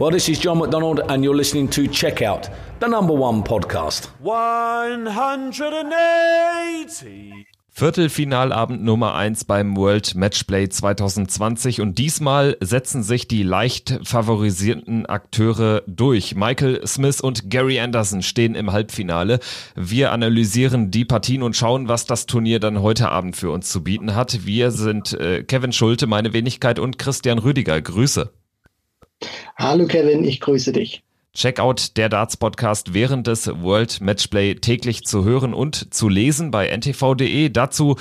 Well, this is John McDonald, and you're listening to Checkout, the number one podcast. 180. Viertelfinalabend Nummer eins beim World Matchplay 2020 und diesmal setzen sich die leicht favorisierten Akteure durch. Michael Smith und Gary Anderson stehen im Halbfinale. Wir analysieren die Partien und schauen, was das Turnier dann heute Abend für uns zu bieten hat. Wir sind äh, Kevin Schulte, meine Wenigkeit und Christian Rüdiger. Grüße. Hallo Kevin, ich grüße dich. Checkout der Darts Podcast während des World Matchplay täglich zu hören und zu lesen bei ntv.de. Dazu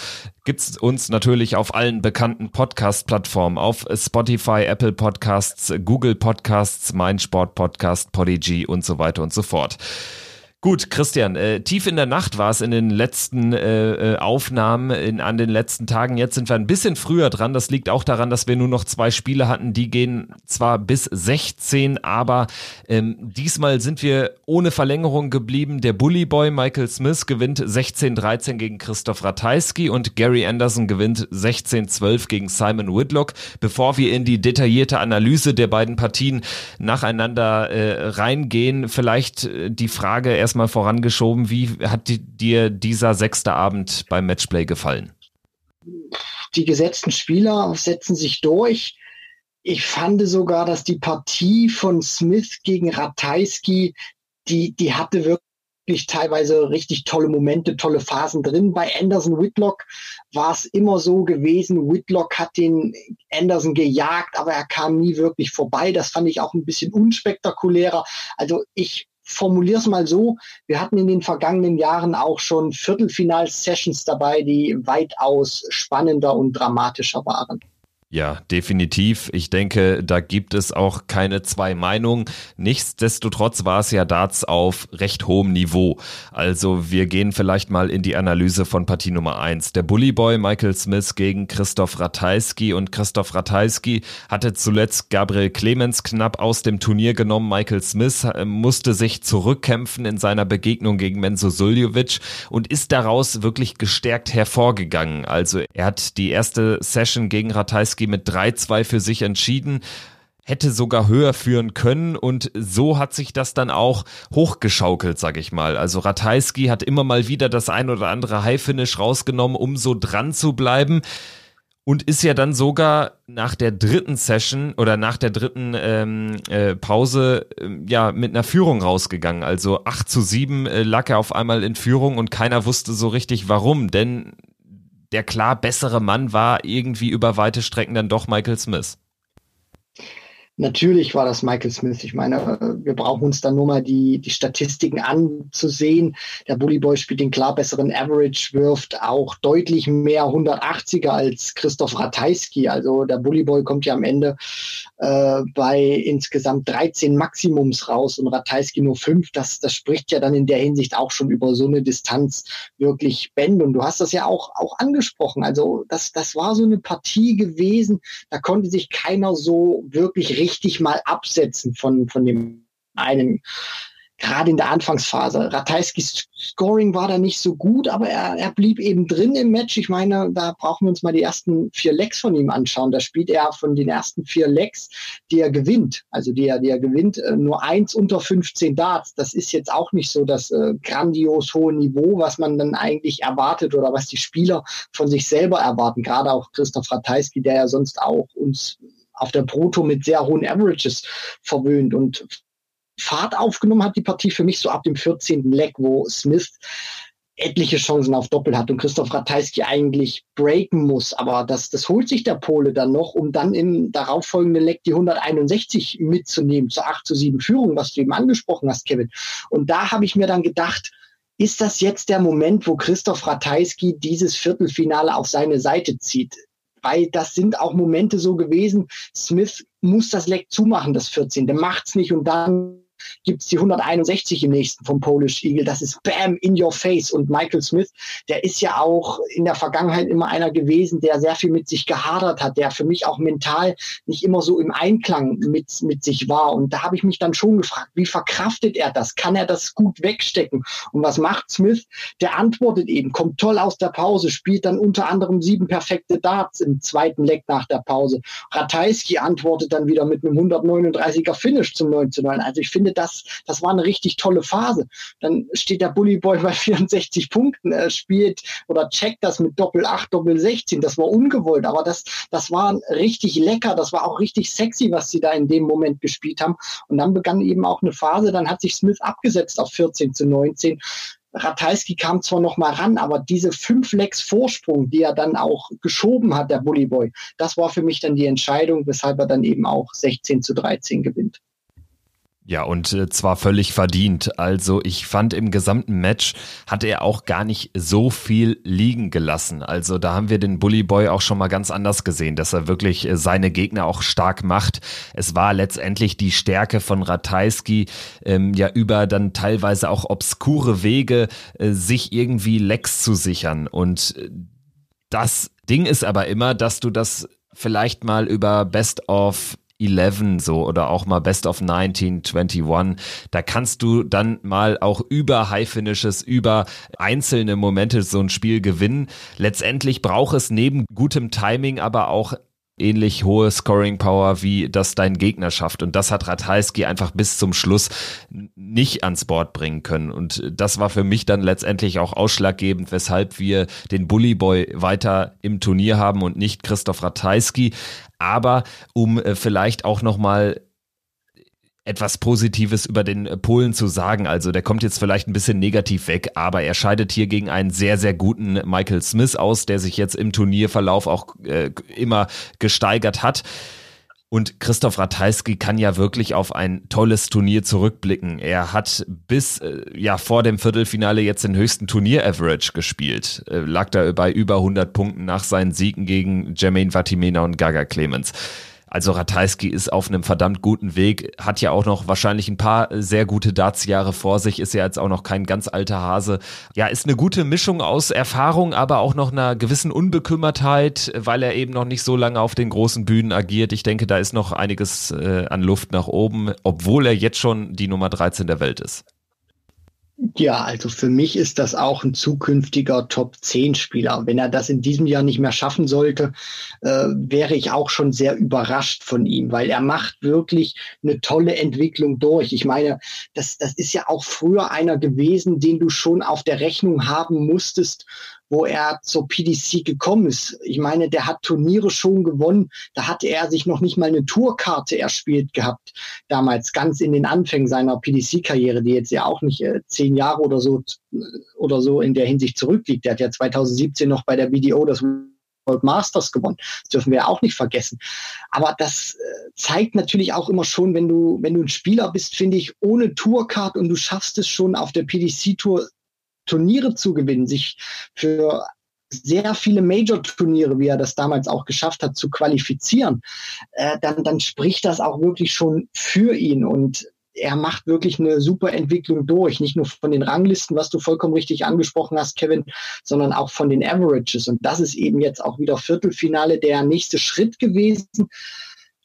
gibt's uns natürlich auf allen bekannten Podcast-Plattformen, auf Spotify, Apple Podcasts, Google Podcasts, Mein Sport Podcast, Podigy und so weiter und so fort. Gut, Christian, äh, tief in der Nacht war es in den letzten äh, äh, Aufnahmen, in, an den letzten Tagen. Jetzt sind wir ein bisschen früher dran. Das liegt auch daran, dass wir nur noch zwei Spiele hatten. Die gehen zwar bis 16, aber ähm, diesmal sind wir ohne Verlängerung geblieben. Der Bully Boy Michael Smith gewinnt 16-13 gegen Christoph Ratajski und Gary Anderson gewinnt 16-12 gegen Simon Whitlock. Bevor wir in die detaillierte Analyse der beiden Partien nacheinander äh, reingehen, vielleicht äh, die Frage erst erstmal vorangeschoben. Wie hat dir dieser sechste Abend beim Matchplay gefallen? Die gesetzten Spieler setzen sich durch. Ich fand sogar, dass die Partie von Smith gegen Ratajski, die, die hatte wirklich teilweise richtig tolle Momente, tolle Phasen drin. Bei Anderson Whitlock war es immer so gewesen, Whitlock hat den Anderson gejagt, aber er kam nie wirklich vorbei. Das fand ich auch ein bisschen unspektakulärer. Also ich formuliere es mal so, wir hatten in den vergangenen Jahren auch schon Viertelfinal-Sessions dabei, die weitaus spannender und dramatischer waren. Ja, definitiv. Ich denke, da gibt es auch keine zwei Meinungen. Nichtsdestotrotz war es ja Darts auf recht hohem Niveau. Also wir gehen vielleicht mal in die Analyse von Partie Nummer eins. Der Bullyboy Michael Smith gegen Christoph Ratajski und Christoph Ratajski hatte zuletzt Gabriel Clemens knapp aus dem Turnier genommen. Michael Smith äh, musste sich zurückkämpfen in seiner Begegnung gegen Menzo Suljovic und ist daraus wirklich gestärkt hervorgegangen. Also er hat die erste Session gegen Ratajski Ratajski mit 3-2 für sich entschieden hätte sogar höher führen können und so hat sich das dann auch hochgeschaukelt, sag ich mal. Also Ratajski hat immer mal wieder das ein oder andere High-Finish rausgenommen, um so dran zu bleiben und ist ja dann sogar nach der dritten Session oder nach der dritten ähm, äh, Pause äh, ja mit einer Führung rausgegangen. Also 8 zu 7 äh, lag er auf einmal in Führung und keiner wusste so richtig warum, denn der klar bessere Mann war irgendwie über weite Strecken dann doch Michael Smith. Natürlich war das Michael Smith. Ich meine, wir brauchen uns dann nur mal die, die Statistiken anzusehen. Der Bully Boy spielt den klar besseren Average, wirft auch deutlich mehr 180er als Christoph Ratajski. Also der Bully Boy kommt ja am Ende äh, bei insgesamt 13 Maximums raus und Ratajski nur 5. Das, das spricht ja dann in der Hinsicht auch schon über so eine Distanz wirklich Bände. Und du hast das ja auch, auch angesprochen. Also das, das war so eine Partie gewesen, da konnte sich keiner so wirklich richtig mal absetzen von, von dem einen gerade in der Anfangsphase. Ratajskis Scoring war da nicht so gut, aber er, er blieb eben drin im Match. Ich meine, da brauchen wir uns mal die ersten vier Lecks von ihm anschauen. Da spielt er von den ersten vier Lecks, die er gewinnt, also die er, die er gewinnt, äh, nur eins unter 15 Darts. Das ist jetzt auch nicht so das äh, grandios hohe Niveau, was man dann eigentlich erwartet oder was die Spieler von sich selber erwarten. Gerade auch Christoph Ratajski, der ja sonst auch uns auf der Proto mit sehr hohen Averages verwöhnt und Fahrt aufgenommen hat, die Partie für mich so ab dem 14. Leck, wo Smith etliche Chancen auf Doppel hat und Christoph Ratajski eigentlich breaken muss. Aber das, das holt sich der Pole dann noch, um dann im darauffolgenden Leck die 161 mitzunehmen zur 8 zu 7 Führung, was du eben angesprochen hast, Kevin. Und da habe ich mir dann gedacht, ist das jetzt der Moment, wo Christoph Ratajski dieses Viertelfinale auf seine Seite zieht? Weil das sind auch Momente so gewesen. Smith muss das Leck zumachen, das 14. Der macht's nicht und dann gibt's die 161 im nächsten vom Polish Eagle. Das ist Bam in your face. Und Michael Smith, der ist ja auch in der Vergangenheit immer einer gewesen, der sehr viel mit sich gehadert hat, der für mich auch mental nicht immer so im Einklang mit, mit sich war. Und da habe ich mich dann schon gefragt, wie verkraftet er das? Kann er das gut wegstecken? Und was macht Smith? Der antwortet eben, kommt toll aus der Pause, spielt dann unter anderem sieben perfekte Darts im zweiten Leck nach der Pause. Ratajski antwortet dann wieder mit einem 139er Finish zum 19 Also ich finde, das, das war eine richtig tolle Phase. Dann steht der Bully Boy bei 64 Punkten, er spielt oder checkt das mit Doppel 8, Doppel 16. Das war ungewollt, aber das, das war richtig lecker, das war auch richtig sexy, was sie da in dem Moment gespielt haben. Und dann begann eben auch eine Phase, dann hat sich Smith abgesetzt auf 14 zu 19. Ratajski kam zwar noch mal ran, aber diese fünf Lecks Vorsprung, die er dann auch geschoben hat, der Bully Boy, das war für mich dann die Entscheidung, weshalb er dann eben auch 16 zu 13 gewinnt. Ja, und äh, zwar völlig verdient. Also ich fand im gesamten Match hat er auch gar nicht so viel liegen gelassen. Also da haben wir den Bully Boy auch schon mal ganz anders gesehen, dass er wirklich äh, seine Gegner auch stark macht. Es war letztendlich die Stärke von Ratajski, ähm, ja über dann teilweise auch obskure Wege, äh, sich irgendwie Lecks zu sichern. Und äh, das Ding ist aber immer, dass du das vielleicht mal über Best of 11 so oder auch mal Best of 1921. Da kannst du dann mal auch über High Finishes, über einzelne Momente so ein Spiel gewinnen. Letztendlich braucht es neben gutem Timing aber auch ähnlich hohe Scoring Power, wie das dein Gegner schafft. Und das hat Ratajski einfach bis zum Schluss nicht ans Board bringen können. Und das war für mich dann letztendlich auch ausschlaggebend, weshalb wir den Bully Boy weiter im Turnier haben und nicht Christoph Ratajski. Aber um äh, vielleicht auch nochmal etwas Positives über den äh, Polen zu sagen. Also der kommt jetzt vielleicht ein bisschen negativ weg, aber er scheidet hier gegen einen sehr, sehr guten Michael Smith aus, der sich jetzt im Turnierverlauf auch äh, immer gesteigert hat. Und Christoph Ratajski kann ja wirklich auf ein tolles Turnier zurückblicken. Er hat bis äh, ja vor dem Viertelfinale jetzt den höchsten Turnier-Average gespielt. Äh, lag da bei über 100 Punkten nach seinen Siegen gegen Jermaine Vatimena und Gaga Clemens. Also Ratajski ist auf einem verdammt guten Weg, hat ja auch noch wahrscheinlich ein paar sehr gute Dartsjahre vor sich, ist ja jetzt auch noch kein ganz alter Hase. Ja, ist eine gute Mischung aus Erfahrung, aber auch noch einer gewissen Unbekümmertheit, weil er eben noch nicht so lange auf den großen Bühnen agiert. Ich denke, da ist noch einiges äh, an Luft nach oben, obwohl er jetzt schon die Nummer 13 der Welt ist. Ja, also für mich ist das auch ein zukünftiger Top-10-Spieler. Wenn er das in diesem Jahr nicht mehr schaffen sollte, äh, wäre ich auch schon sehr überrascht von ihm, weil er macht wirklich eine tolle Entwicklung durch. Ich meine, das, das ist ja auch früher einer gewesen, den du schon auf der Rechnung haben musstest, wo er zur PDC gekommen ist. Ich meine, der hat Turniere schon gewonnen. Da hatte er sich noch nicht mal eine Tourkarte erspielt gehabt. Damals ganz in den Anfängen seiner PDC-Karriere, die jetzt ja auch nicht äh, zehn Jahre oder so oder so in der Hinsicht zurückliegt. Der hat ja 2017 noch bei der BDO das World Masters gewonnen. Das dürfen wir auch nicht vergessen. Aber das äh, zeigt natürlich auch immer schon, wenn du, wenn du ein Spieler bist, finde ich, ohne Tourcard und du schaffst es schon auf der PDC Tour Turniere zu gewinnen, sich für sehr viele Major-Turniere, wie er das damals auch geschafft hat, zu qualifizieren, äh, dann, dann spricht das auch wirklich schon für ihn. Und er macht wirklich eine super Entwicklung durch, nicht nur von den Ranglisten, was du vollkommen richtig angesprochen hast, Kevin, sondern auch von den Averages. Und das ist eben jetzt auch wieder Viertelfinale der nächste Schritt gewesen.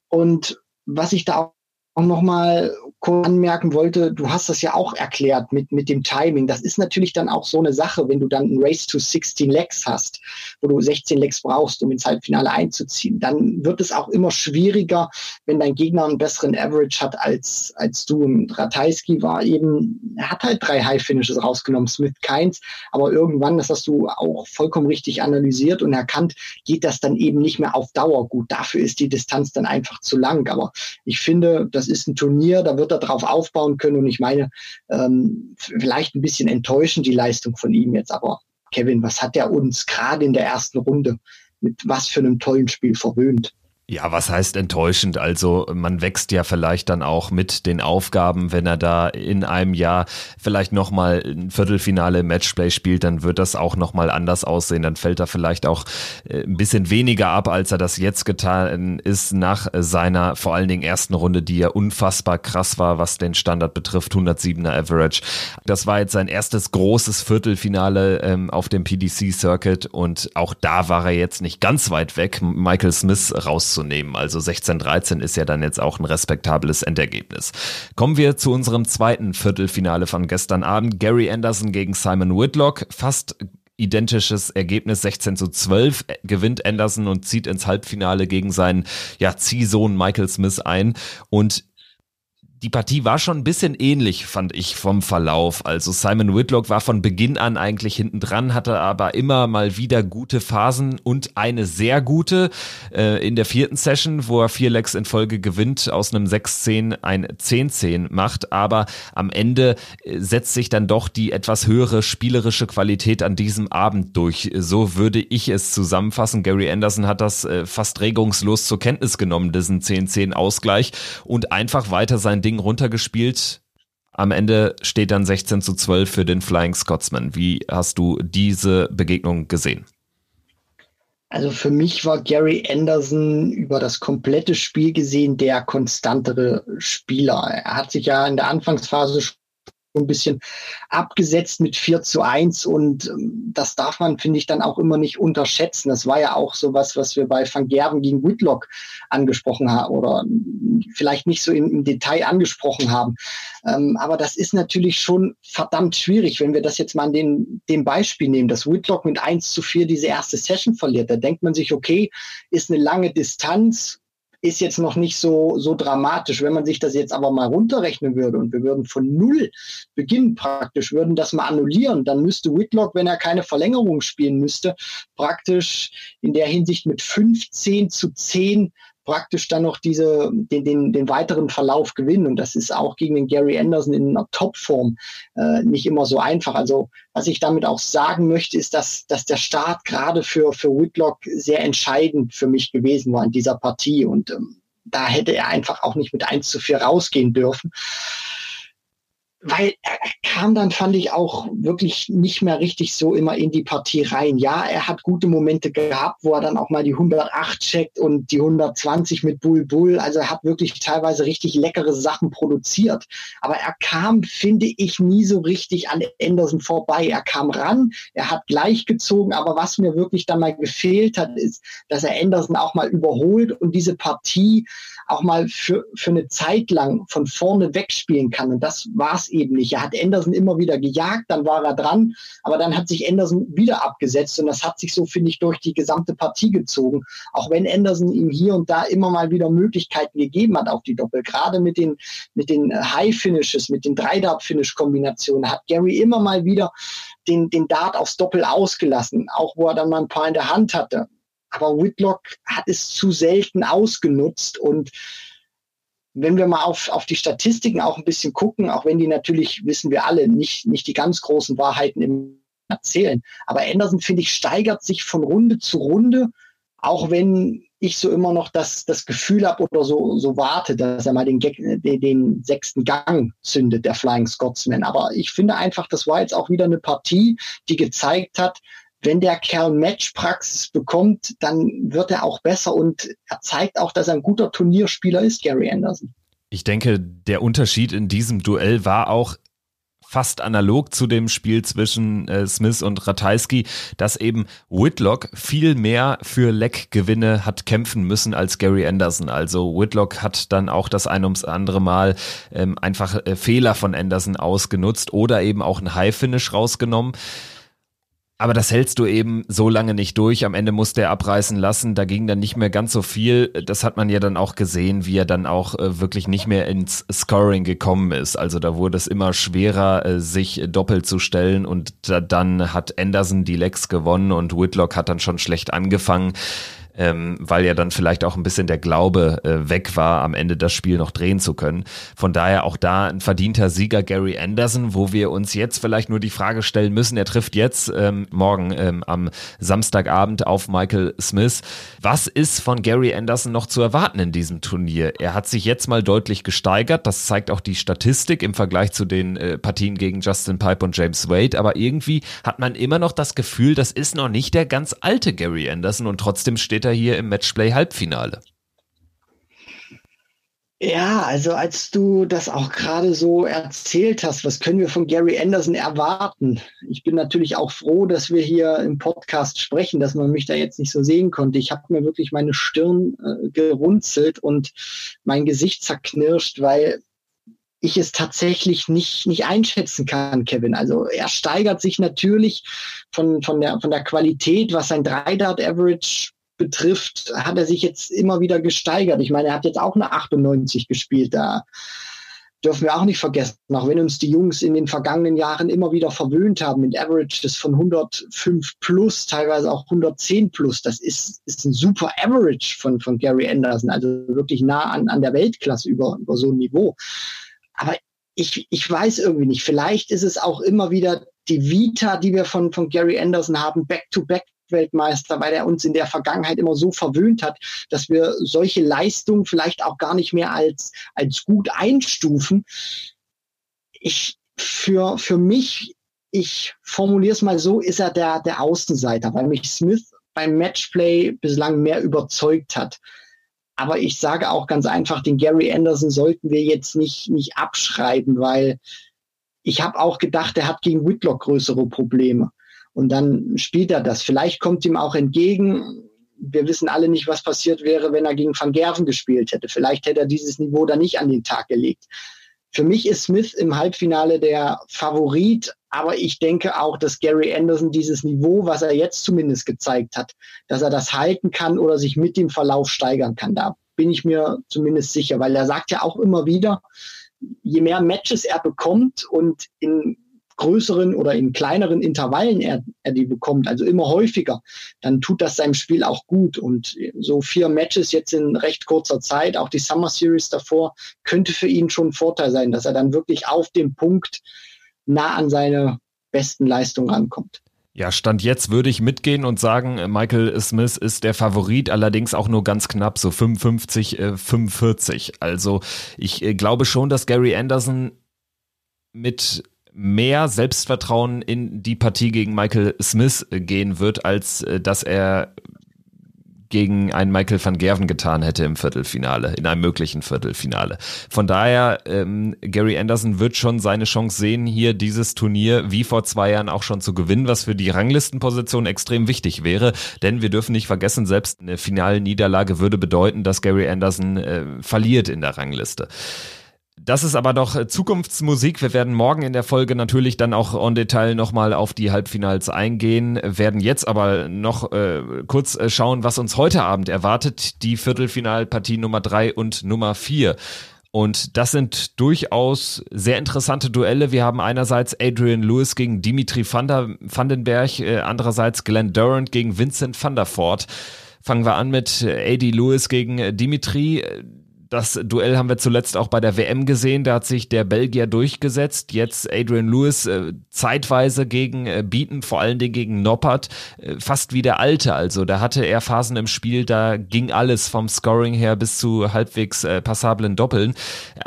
Und was ich da auch nochmal anmerken wollte, du hast das ja auch erklärt mit, mit dem Timing. Das ist natürlich dann auch so eine Sache, wenn du dann ein Race to 16 Legs hast, wo du 16 Legs brauchst, um ins Halbfinale einzuziehen, dann wird es auch immer schwieriger, wenn dein Gegner einen besseren Average hat als, als du. Und Ratajski war eben, er hat halt drei High Finishes rausgenommen, Smith keins, aber irgendwann, das hast du auch vollkommen richtig analysiert und erkannt, geht das dann eben nicht mehr auf Dauer gut. Dafür ist die Distanz dann einfach zu lang. Aber ich finde, das ist ein Turnier, da wird er darauf aufbauen können. Und ich meine, ähm, vielleicht ein bisschen enttäuschend die Leistung von ihm jetzt, aber Kevin, was hat er uns gerade in der ersten Runde mit was für einem tollen Spiel verwöhnt? Ja, was heißt enttäuschend? Also man wächst ja vielleicht dann auch mit den Aufgaben, wenn er da in einem Jahr vielleicht nochmal ein Viertelfinale Matchplay spielt, dann wird das auch nochmal anders aussehen. Dann fällt er vielleicht auch äh, ein bisschen weniger ab, als er das jetzt getan ist nach seiner vor allen Dingen ersten Runde, die ja unfassbar krass war, was den Standard betrifft, 107er Average. Das war jetzt sein erstes großes Viertelfinale ähm, auf dem PDC Circuit und auch da war er jetzt nicht ganz weit weg, Michael Smith raus rauszunehmen. Also 16-13 ist ja dann jetzt auch ein respektables Endergebnis. Kommen wir zu unserem zweiten Viertelfinale von gestern Abend. Gary Anderson gegen Simon Whitlock. Fast identisches Ergebnis 16 zu 12 gewinnt Anderson und zieht ins Halbfinale gegen seinen ja, Ziehsohn Michael Smith ein und die Partie war schon ein bisschen ähnlich, fand ich, vom Verlauf. Also Simon Whitlock war von Beginn an eigentlich hinten dran, hatte aber immer mal wieder gute Phasen und eine sehr gute äh, in der vierten Session, wo er vier Legs in Folge gewinnt, aus einem 6-10 ein 10-10 macht. Aber am Ende äh, setzt sich dann doch die etwas höhere spielerische Qualität an diesem Abend durch. So würde ich es zusammenfassen. Gary Anderson hat das äh, fast regungslos zur Kenntnis genommen, diesen 10-10 Ausgleich und einfach weiter sein Ding Ding runtergespielt. Am Ende steht dann 16 zu 12 für den Flying Scotsman. Wie hast du diese Begegnung gesehen? Also für mich war Gary Anderson über das komplette Spiel gesehen der konstantere Spieler. Er hat sich ja in der Anfangsphase ein bisschen abgesetzt mit 4 zu 1 und ähm, das darf man, finde ich, dann auch immer nicht unterschätzen. Das war ja auch so was, wir bei Van Gerben gegen Whitlock angesprochen haben oder vielleicht nicht so im, im Detail angesprochen haben. Ähm, aber das ist natürlich schon verdammt schwierig, wenn wir das jetzt mal an den, dem Beispiel nehmen, dass Whitlock mit 1 zu 4 diese erste Session verliert. Da denkt man sich, okay, ist eine lange Distanz, ist jetzt noch nicht so, so dramatisch. Wenn man sich das jetzt aber mal runterrechnen würde und wir würden von null beginnen praktisch, würden das mal annullieren, dann müsste Whitlock, wenn er keine Verlängerung spielen müsste, praktisch in der Hinsicht mit 15 zu 10 praktisch dann noch diese, den, den, den weiteren Verlauf gewinnen. Und das ist auch gegen den Gary Anderson in einer Topform äh, nicht immer so einfach. Also was ich damit auch sagen möchte, ist, dass, dass der Start gerade für, für Whitlock sehr entscheidend für mich gewesen war in dieser Partie. Und ähm, da hätte er einfach auch nicht mit 1 zu 4 rausgehen dürfen weil er kam dann, fand ich, auch wirklich nicht mehr richtig so immer in die Partie rein. Ja, er hat gute Momente gehabt, wo er dann auch mal die 108 checkt und die 120 mit Bull Bull. Also er hat wirklich teilweise richtig leckere Sachen produziert. Aber er kam, finde ich, nie so richtig an Anderson vorbei. Er kam ran, er hat gleich gezogen, aber was mir wirklich dann mal gefehlt hat, ist, dass er Anderson auch mal überholt und diese Partie auch mal für, für eine Zeit lang von vorne wegspielen kann. Und das war es eben nicht. Er hat Anderson immer wieder gejagt, dann war er dran, aber dann hat sich Anderson wieder abgesetzt und das hat sich so, finde ich, durch die gesamte Partie gezogen. Auch wenn Anderson ihm hier und da immer mal wieder Möglichkeiten gegeben hat auf die Doppel, gerade mit den, mit den High Finishes, mit den drei Dart Finish Kombinationen, hat Gary immer mal wieder den, den Dart aufs Doppel ausgelassen, auch wo er dann mal ein paar in der Hand hatte. Aber Whitlock hat es zu selten ausgenutzt und wenn wir mal auf, auf die Statistiken auch ein bisschen gucken, auch wenn die natürlich, wissen wir alle, nicht, nicht die ganz großen Wahrheiten im erzählen. Aber Anderson, finde ich, steigert sich von Runde zu Runde, auch wenn ich so immer noch das, das Gefühl habe oder so, so warte, dass er mal den, den, den sechsten Gang zündet, der Flying Scotsman. Aber ich finde einfach, das war jetzt auch wieder eine Partie, die gezeigt hat, wenn der Kerl Matchpraxis bekommt, dann wird er auch besser und er zeigt auch, dass er ein guter Turnierspieler ist, Gary Anderson. Ich denke, der Unterschied in diesem Duell war auch fast analog zu dem Spiel zwischen äh, Smith und Ratajski, dass eben Whitlock viel mehr für Leckgewinne hat kämpfen müssen als Gary Anderson. Also Whitlock hat dann auch das ein ums andere Mal ähm, einfach äh, Fehler von Anderson ausgenutzt oder eben auch ein High Finish rausgenommen. Aber das hältst du eben so lange nicht durch. Am Ende musste er abreißen lassen. Da ging dann nicht mehr ganz so viel. Das hat man ja dann auch gesehen, wie er dann auch äh, wirklich nicht mehr ins Scoring gekommen ist. Also da wurde es immer schwerer, äh, sich doppelt zu stellen. Und da, dann hat Anderson die Legs gewonnen und Whitlock hat dann schon schlecht angefangen ähm, weil ja dann vielleicht auch ein bisschen der Glaube äh, weg war, am Ende das Spiel noch drehen zu können. Von daher auch da ein verdienter Sieger Gary Anderson, wo wir uns jetzt vielleicht nur die Frage stellen müssen, er trifft jetzt ähm, morgen ähm, am Samstagabend auf Michael Smith. Was ist von Gary Anderson noch zu erwarten in diesem Turnier? Er hat sich jetzt mal deutlich gesteigert, das zeigt auch die Statistik im Vergleich zu den äh, Partien gegen Justin Pipe und James Wade, aber irgendwie hat man immer noch das Gefühl, das ist noch nicht der ganz alte Gary Anderson und trotzdem steht er hier im Matchplay Halbfinale. Ja, also als du das auch gerade so erzählt hast, was können wir von Gary Anderson erwarten? Ich bin natürlich auch froh, dass wir hier im Podcast sprechen, dass man mich da jetzt nicht so sehen konnte. Ich habe mir wirklich meine Stirn äh, gerunzelt und mein Gesicht zerknirscht, weil ich es tatsächlich nicht, nicht einschätzen kann, Kevin. Also er steigert sich natürlich von, von, der, von der Qualität, was sein Drei-Dart-Average betrifft, hat er sich jetzt immer wieder gesteigert. Ich meine, er hat jetzt auch eine 98 gespielt. Da dürfen wir auch nicht vergessen, auch wenn uns die Jungs in den vergangenen Jahren immer wieder verwöhnt haben mit Averages von 105 plus, teilweise auch 110 plus. Das ist, ist ein super Average von, von Gary Anderson, also wirklich nah an, an der Weltklasse über, über so ein Niveau. Aber ich, ich weiß irgendwie nicht. Vielleicht ist es auch immer wieder die Vita, die wir von, von Gary Anderson haben, back-to-back Weltmeister, weil er uns in der Vergangenheit immer so verwöhnt hat, dass wir solche Leistungen vielleicht auch gar nicht mehr als, als gut einstufen. Ich, für, für mich, ich formuliere es mal so, ist er der, der Außenseiter, weil mich Smith beim Matchplay bislang mehr überzeugt hat. Aber ich sage auch ganz einfach, den Gary Anderson sollten wir jetzt nicht, nicht abschreiben, weil ich habe auch gedacht, er hat gegen Whitlock größere Probleme. Und dann spielt er das. Vielleicht kommt ihm auch entgegen. Wir wissen alle nicht, was passiert wäre, wenn er gegen Van Gerven gespielt hätte. Vielleicht hätte er dieses Niveau dann nicht an den Tag gelegt. Für mich ist Smith im Halbfinale der Favorit, aber ich denke auch, dass Gary Anderson dieses Niveau, was er jetzt zumindest gezeigt hat, dass er das halten kann oder sich mit dem Verlauf steigern kann. Da bin ich mir zumindest sicher, weil er sagt ja auch immer wieder, je mehr Matches er bekommt und in größeren oder in kleineren Intervallen er, er die bekommt, also immer häufiger, dann tut das seinem Spiel auch gut. Und so vier Matches jetzt in recht kurzer Zeit, auch die Summer Series davor, könnte für ihn schon ein Vorteil sein, dass er dann wirklich auf dem Punkt nah an seine besten Leistungen rankommt. Ja, Stand jetzt würde ich mitgehen und sagen, Michael Smith ist der Favorit, allerdings auch nur ganz knapp, so 55, äh, 45. Also ich äh, glaube schon, dass Gary Anderson mit mehr Selbstvertrauen in die Partie gegen Michael Smith gehen wird, als äh, dass er gegen einen Michael van Gerven getan hätte im Viertelfinale, in einem möglichen Viertelfinale. Von daher, ähm, Gary Anderson wird schon seine Chance sehen, hier dieses Turnier wie vor zwei Jahren auch schon zu gewinnen, was für die Ranglistenposition extrem wichtig wäre. Denn wir dürfen nicht vergessen, selbst eine finale Niederlage würde bedeuten, dass Gary Anderson äh, verliert in der Rangliste. Das ist aber doch äh, Zukunftsmusik. Wir werden morgen in der Folge natürlich dann auch on Detail nochmal auf die Halbfinals eingehen, werden jetzt aber noch äh, kurz äh, schauen, was uns heute Abend erwartet. Die Viertelfinalpartie Nummer drei und Nummer vier. Und das sind durchaus sehr interessante Duelle. Wir haben einerseits Adrian Lewis gegen Dimitri van der, Vandenberg, äh, andererseits Glenn Durant gegen Vincent van der Voort. Fangen wir an mit äh, AD Lewis gegen Dimitri das Duell haben wir zuletzt auch bei der WM gesehen. Da hat sich der Belgier durchgesetzt. Jetzt Adrian Lewis äh, zeitweise gegen äh, Beaton, vor allen Dingen gegen Noppert, äh, fast wie der Alte. Also da hatte er Phasen im Spiel, da ging alles vom Scoring her bis zu halbwegs äh, passablen Doppeln.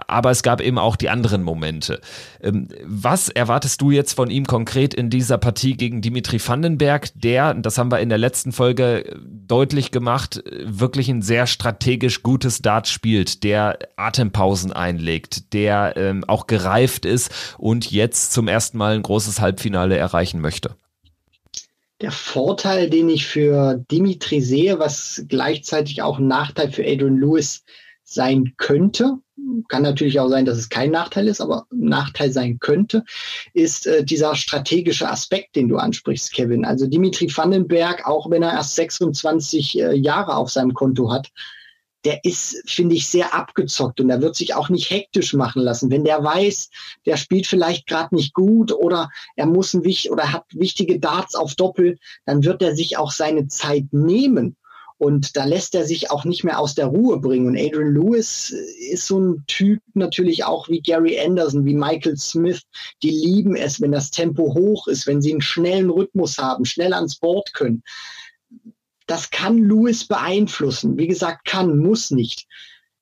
Aber es gab eben auch die anderen Momente. Ähm, was erwartest du jetzt von ihm konkret in dieser Partie gegen Dimitri Vandenberg, der, das haben wir in der letzten Folge äh, deutlich gemacht, äh, wirklich ein sehr strategisch gutes Dart spielt der Atempausen einlegt, der ähm, auch gereift ist und jetzt zum ersten Mal ein großes Halbfinale erreichen möchte? Der Vorteil, den ich für Dimitri sehe, was gleichzeitig auch ein Nachteil für Adrian Lewis sein könnte, kann natürlich auch sein, dass es kein Nachteil ist, aber ein Nachteil sein könnte, ist äh, dieser strategische Aspekt, den du ansprichst, Kevin. Also Dimitri Vandenberg, auch wenn er erst 26 äh, Jahre auf seinem Konto hat, der ist, finde ich, sehr abgezockt und er wird sich auch nicht hektisch machen lassen. Wenn der weiß, der spielt vielleicht gerade nicht gut oder er muss ein oder hat wichtige Darts auf Doppel, dann wird er sich auch seine Zeit nehmen Und da lässt er sich auch nicht mehr aus der Ruhe bringen. Und Adrian Lewis ist so ein Typ natürlich auch wie Gary Anderson, wie Michael Smith. Die lieben es, wenn das Tempo hoch ist, wenn sie einen schnellen Rhythmus haben, schnell ans Board können. Das kann Lewis beeinflussen. Wie gesagt, kann, muss nicht.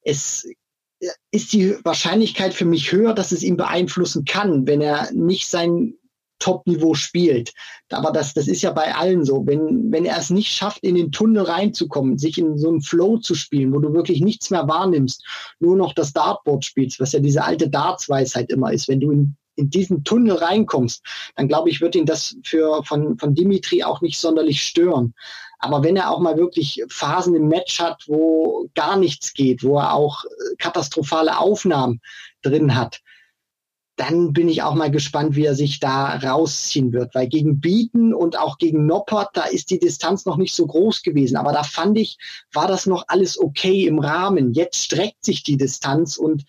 Es ist die Wahrscheinlichkeit für mich höher, dass es ihn beeinflussen kann, wenn er nicht sein Top-Niveau spielt. Aber das, das ist ja bei allen so. Wenn, wenn er es nicht schafft, in den Tunnel reinzukommen, sich in so einen Flow zu spielen, wo du wirklich nichts mehr wahrnimmst, nur noch das Dartboard spielst, was ja diese alte Darts-Weisheit immer ist. Wenn du in, in diesen Tunnel reinkommst, dann glaube ich, wird ihn das für, von, von Dimitri auch nicht sonderlich stören. Aber wenn er auch mal wirklich Phasen im Match hat, wo gar nichts geht, wo er auch äh, katastrophale Aufnahmen drin hat, dann bin ich auch mal gespannt, wie er sich da rausziehen wird. Weil gegen Bieten und auch gegen Noppert, da ist die Distanz noch nicht so groß gewesen. Aber da fand ich, war das noch alles okay im Rahmen. Jetzt streckt sich die Distanz und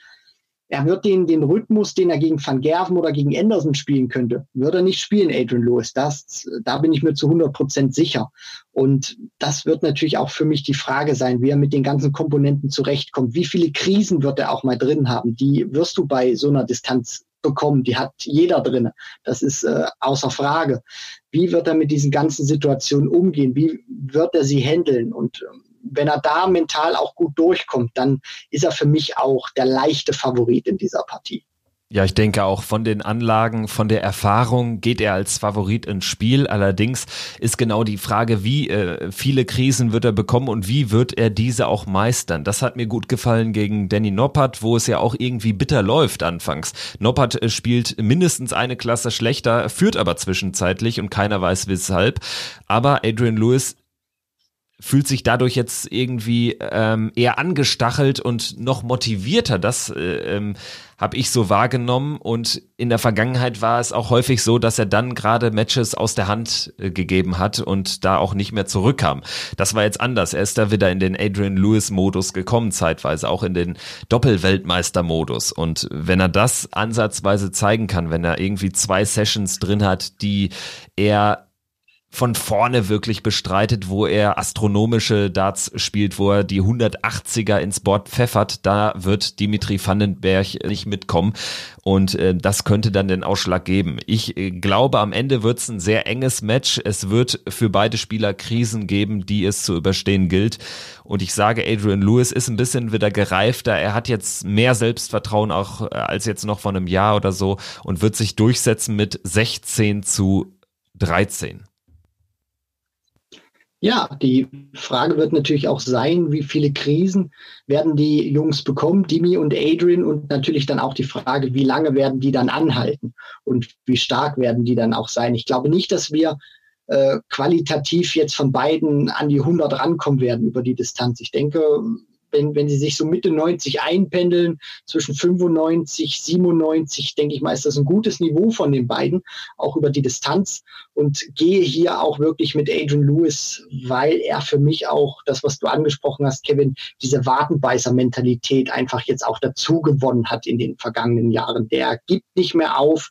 er wird den, den Rhythmus, den er gegen Van Gerven oder gegen Anderson spielen könnte, wird er nicht spielen, Adrian Lewis. Das, da bin ich mir zu 100 Prozent sicher. Und das wird natürlich auch für mich die Frage sein, wie er mit den ganzen Komponenten zurechtkommt. Wie viele Krisen wird er auch mal drin haben? Die wirst du bei so einer Distanz bekommen. Die hat jeder drin. Das ist äh, außer Frage. Wie wird er mit diesen ganzen Situationen umgehen? Wie wird er sie handeln? Und ähm, wenn er da mental auch gut durchkommt, dann ist er für mich auch der leichte Favorit in dieser Partie. Ja, ich denke auch von den Anlagen, von der Erfahrung geht er als Favorit ins Spiel. Allerdings ist genau die Frage, wie äh, viele Krisen wird er bekommen und wie wird er diese auch meistern. Das hat mir gut gefallen gegen Danny Noppert, wo es ja auch irgendwie bitter läuft anfangs. Noppert äh, spielt mindestens eine Klasse schlechter, führt aber zwischenzeitlich und keiner weiß weshalb. Aber Adrian Lewis fühlt sich dadurch jetzt irgendwie ähm, eher angestachelt und noch motivierter. Das äh, ähm, habe ich so wahrgenommen. Und in der Vergangenheit war es auch häufig so, dass er dann gerade Matches aus der Hand äh, gegeben hat und da auch nicht mehr zurückkam. Das war jetzt anders. Er ist da wieder in den Adrian Lewis-Modus gekommen, zeitweise auch in den Doppelweltmeister-Modus. Und wenn er das ansatzweise zeigen kann, wenn er irgendwie zwei Sessions drin hat, die er von vorne wirklich bestreitet, wo er astronomische Darts spielt, wo er die 180er ins Board pfeffert, da wird Dimitri Vandenberg nicht mitkommen und äh, das könnte dann den Ausschlag geben. Ich äh, glaube, am Ende wird es ein sehr enges Match. Es wird für beide Spieler Krisen geben, die es zu überstehen gilt und ich sage, Adrian Lewis ist ein bisschen wieder gereifter. Er hat jetzt mehr Selbstvertrauen auch äh, als jetzt noch vor einem Jahr oder so und wird sich durchsetzen mit 16 zu 13. Ja, die Frage wird natürlich auch sein, wie viele Krisen werden die Jungs bekommen, Dimi und Adrian, und natürlich dann auch die Frage, wie lange werden die dann anhalten und wie stark werden die dann auch sein. Ich glaube nicht, dass wir äh, qualitativ jetzt von beiden an die 100 rankommen werden über die Distanz. Ich denke, wenn, wenn sie sich so Mitte 90 einpendeln, zwischen 95, 97, denke ich mal, ist das ein gutes Niveau von den beiden, auch über die Distanz und gehe hier auch wirklich mit Adrian Lewis, weil er für mich auch das, was du angesprochen hast, Kevin, diese Wadenbeißer-Mentalität einfach jetzt auch dazu gewonnen hat in den vergangenen Jahren. Der gibt nicht mehr auf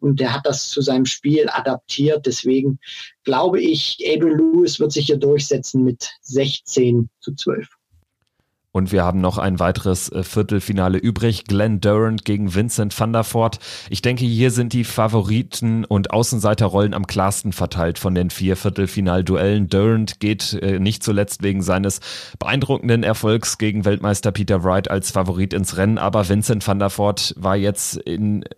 und der hat das zu seinem Spiel adaptiert. Deswegen glaube ich, Adrian Lewis wird sich hier durchsetzen mit 16 zu 12. Und wir haben noch ein weiteres äh, Viertelfinale übrig. Glenn Durant gegen Vincent van der Voort. Ich denke, hier sind die Favoriten und Außenseiterrollen am klarsten verteilt von den vier Viertelfinalduellen. Durant geht äh, nicht zuletzt wegen seines beeindruckenden Erfolgs gegen Weltmeister Peter Wright als Favorit ins Rennen. Aber Vincent van der Voort war jetzt in äh,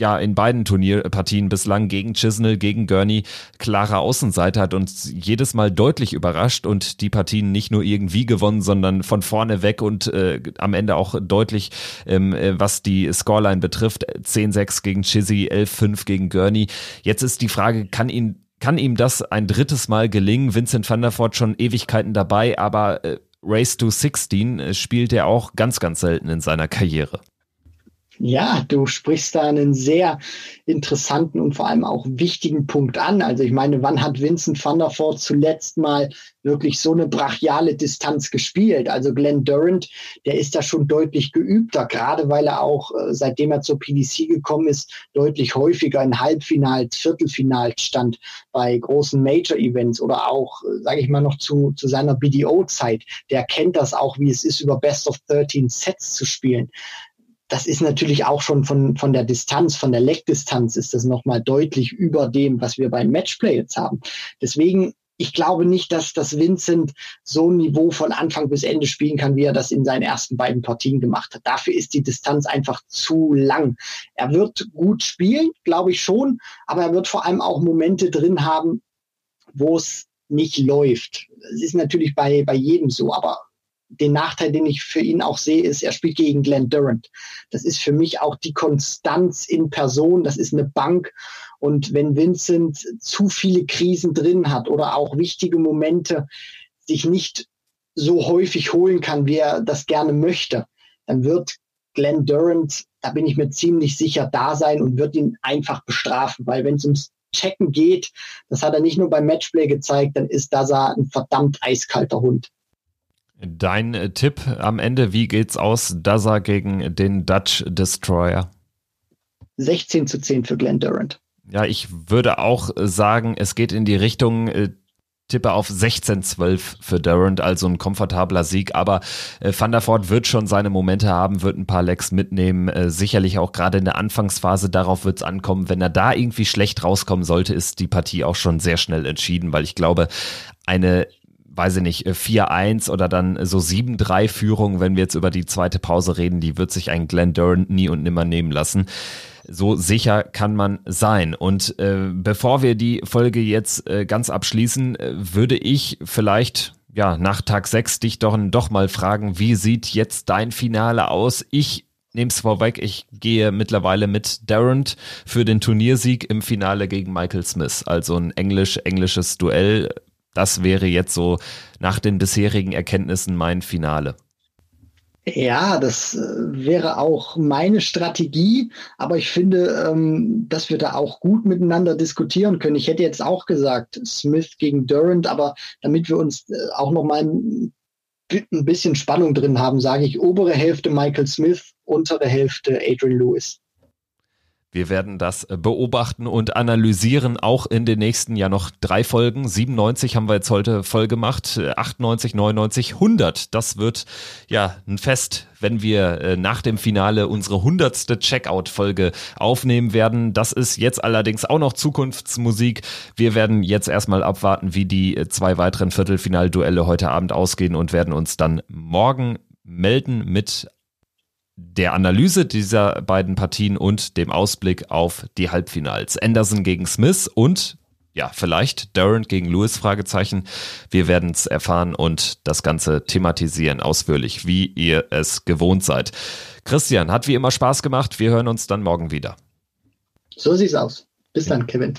ja in beiden Turnierpartien bislang gegen Chisnell, gegen Gurney klare Außenseiter hat uns jedes Mal deutlich überrascht und die Partien nicht nur irgendwie gewonnen, sondern von vorne weg und äh, am Ende auch deutlich, ähm, äh, was die Scoreline betrifft. 10-6 gegen Chizzy, 11-5 gegen Gurney. Jetzt ist die Frage, kann ihn kann ihm das ein drittes Mal gelingen? Vincent van der Voort schon Ewigkeiten dabei, aber äh, Race to 16 äh, spielt er auch ganz, ganz selten in seiner Karriere. Ja, du sprichst da einen sehr interessanten und vor allem auch wichtigen Punkt an. Also ich meine, wann hat Vincent van der Voort zuletzt mal wirklich so eine brachiale Distanz gespielt? Also Glenn Durant, der ist da schon deutlich geübter, gerade weil er auch, äh, seitdem er zur PDC gekommen ist, deutlich häufiger in Halbfinals, Viertelfinals stand bei großen Major-Events oder auch, äh, sage ich mal, noch zu, zu seiner BDO-Zeit. Der kennt das auch, wie es ist, über Best of 13 Sets zu spielen das ist natürlich auch schon von, von der Distanz, von der Leckdistanz ist das nochmal deutlich über dem, was wir beim Matchplay jetzt haben. Deswegen, ich glaube nicht, dass das Vincent so ein Niveau von Anfang bis Ende spielen kann, wie er das in seinen ersten beiden Partien gemacht hat. Dafür ist die Distanz einfach zu lang. Er wird gut spielen, glaube ich schon, aber er wird vor allem auch Momente drin haben, wo es nicht läuft. Es ist natürlich bei, bei jedem so, aber den Nachteil, den ich für ihn auch sehe, ist, er spielt gegen Glenn Durant. Das ist für mich auch die Konstanz in Person. Das ist eine Bank. Und wenn Vincent zu viele Krisen drin hat oder auch wichtige Momente sich nicht so häufig holen kann, wie er das gerne möchte, dann wird Glenn Durant, da bin ich mir ziemlich sicher, da sein und wird ihn einfach bestrafen, weil wenn es ums Checken geht, das hat er nicht nur beim Matchplay gezeigt, dann ist das ein verdammt eiskalter Hund. Dein äh, Tipp am Ende, wie geht's aus Daza gegen den Dutch Destroyer? 16 zu 10 für Glenn Durant. Ja, ich würde auch sagen, es geht in die Richtung, äh, tippe auf 16-12 für Durant, also ein komfortabler Sieg. Aber äh, Van der Voort wird schon seine Momente haben, wird ein paar Lecks mitnehmen. Äh, sicherlich auch gerade in der Anfangsphase, darauf wird es ankommen. Wenn er da irgendwie schlecht rauskommen sollte, ist die Partie auch schon sehr schnell entschieden, weil ich glaube, eine weiß ich nicht, 4-1 äh, oder dann so 7-3 Führung, wenn wir jetzt über die zweite Pause reden, die wird sich ein Glenn Durant nie und nimmer nehmen lassen. So sicher kann man sein. Und äh, bevor wir die Folge jetzt äh, ganz abschließen, äh, würde ich vielleicht ja nach Tag 6 dich doch, doch mal fragen, wie sieht jetzt dein Finale aus? Ich nehme es vorweg, ich gehe mittlerweile mit Durant für den Turniersieg im Finale gegen Michael Smith. Also ein englisch-englisches Duell das wäre jetzt so nach den bisherigen Erkenntnissen mein Finale. Ja, das äh, wäre auch meine Strategie, aber ich finde, ähm, dass wir da auch gut miteinander diskutieren können. Ich hätte jetzt auch gesagt, Smith gegen Durant, aber damit wir uns äh, auch noch mal ein bisschen Spannung drin haben, sage ich obere Hälfte Michael Smith, untere Hälfte Adrian Lewis. Wir werden das äh, beobachten und analysieren, auch in den nächsten ja noch drei Folgen. 97 haben wir jetzt heute voll gemacht, 98, 99, 100. Das wird ja ein Fest, wenn wir äh, nach dem Finale unsere hundertste Checkout-Folge aufnehmen werden. Das ist jetzt allerdings auch noch Zukunftsmusik. Wir werden jetzt erstmal abwarten, wie die äh, zwei weiteren Viertelfinalduelle heute Abend ausgehen und werden uns dann morgen melden mit der Analyse dieser beiden Partien und dem Ausblick auf die Halbfinals. Anderson gegen Smith und ja, vielleicht Durant gegen Lewis Fragezeichen. Wir werden es erfahren und das Ganze thematisieren ausführlich, wie ihr es gewohnt seid. Christian, hat wie immer Spaß gemacht. Wir hören uns dann morgen wieder. So sieht's aus. Bis dann, Kevin.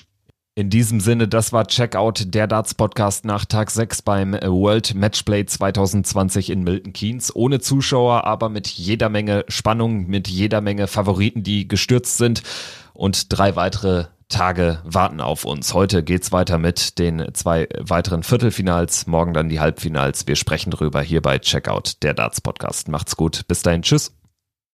In diesem Sinne, das war Checkout, der Darts Podcast nach Tag 6 beim World Matchplay 2020 in Milton Keynes. Ohne Zuschauer, aber mit jeder Menge Spannung, mit jeder Menge Favoriten, die gestürzt sind. Und drei weitere Tage warten auf uns. Heute geht's weiter mit den zwei weiteren Viertelfinals, morgen dann die Halbfinals. Wir sprechen drüber hier bei Checkout, der Darts Podcast. Macht's gut. Bis dahin. Tschüss.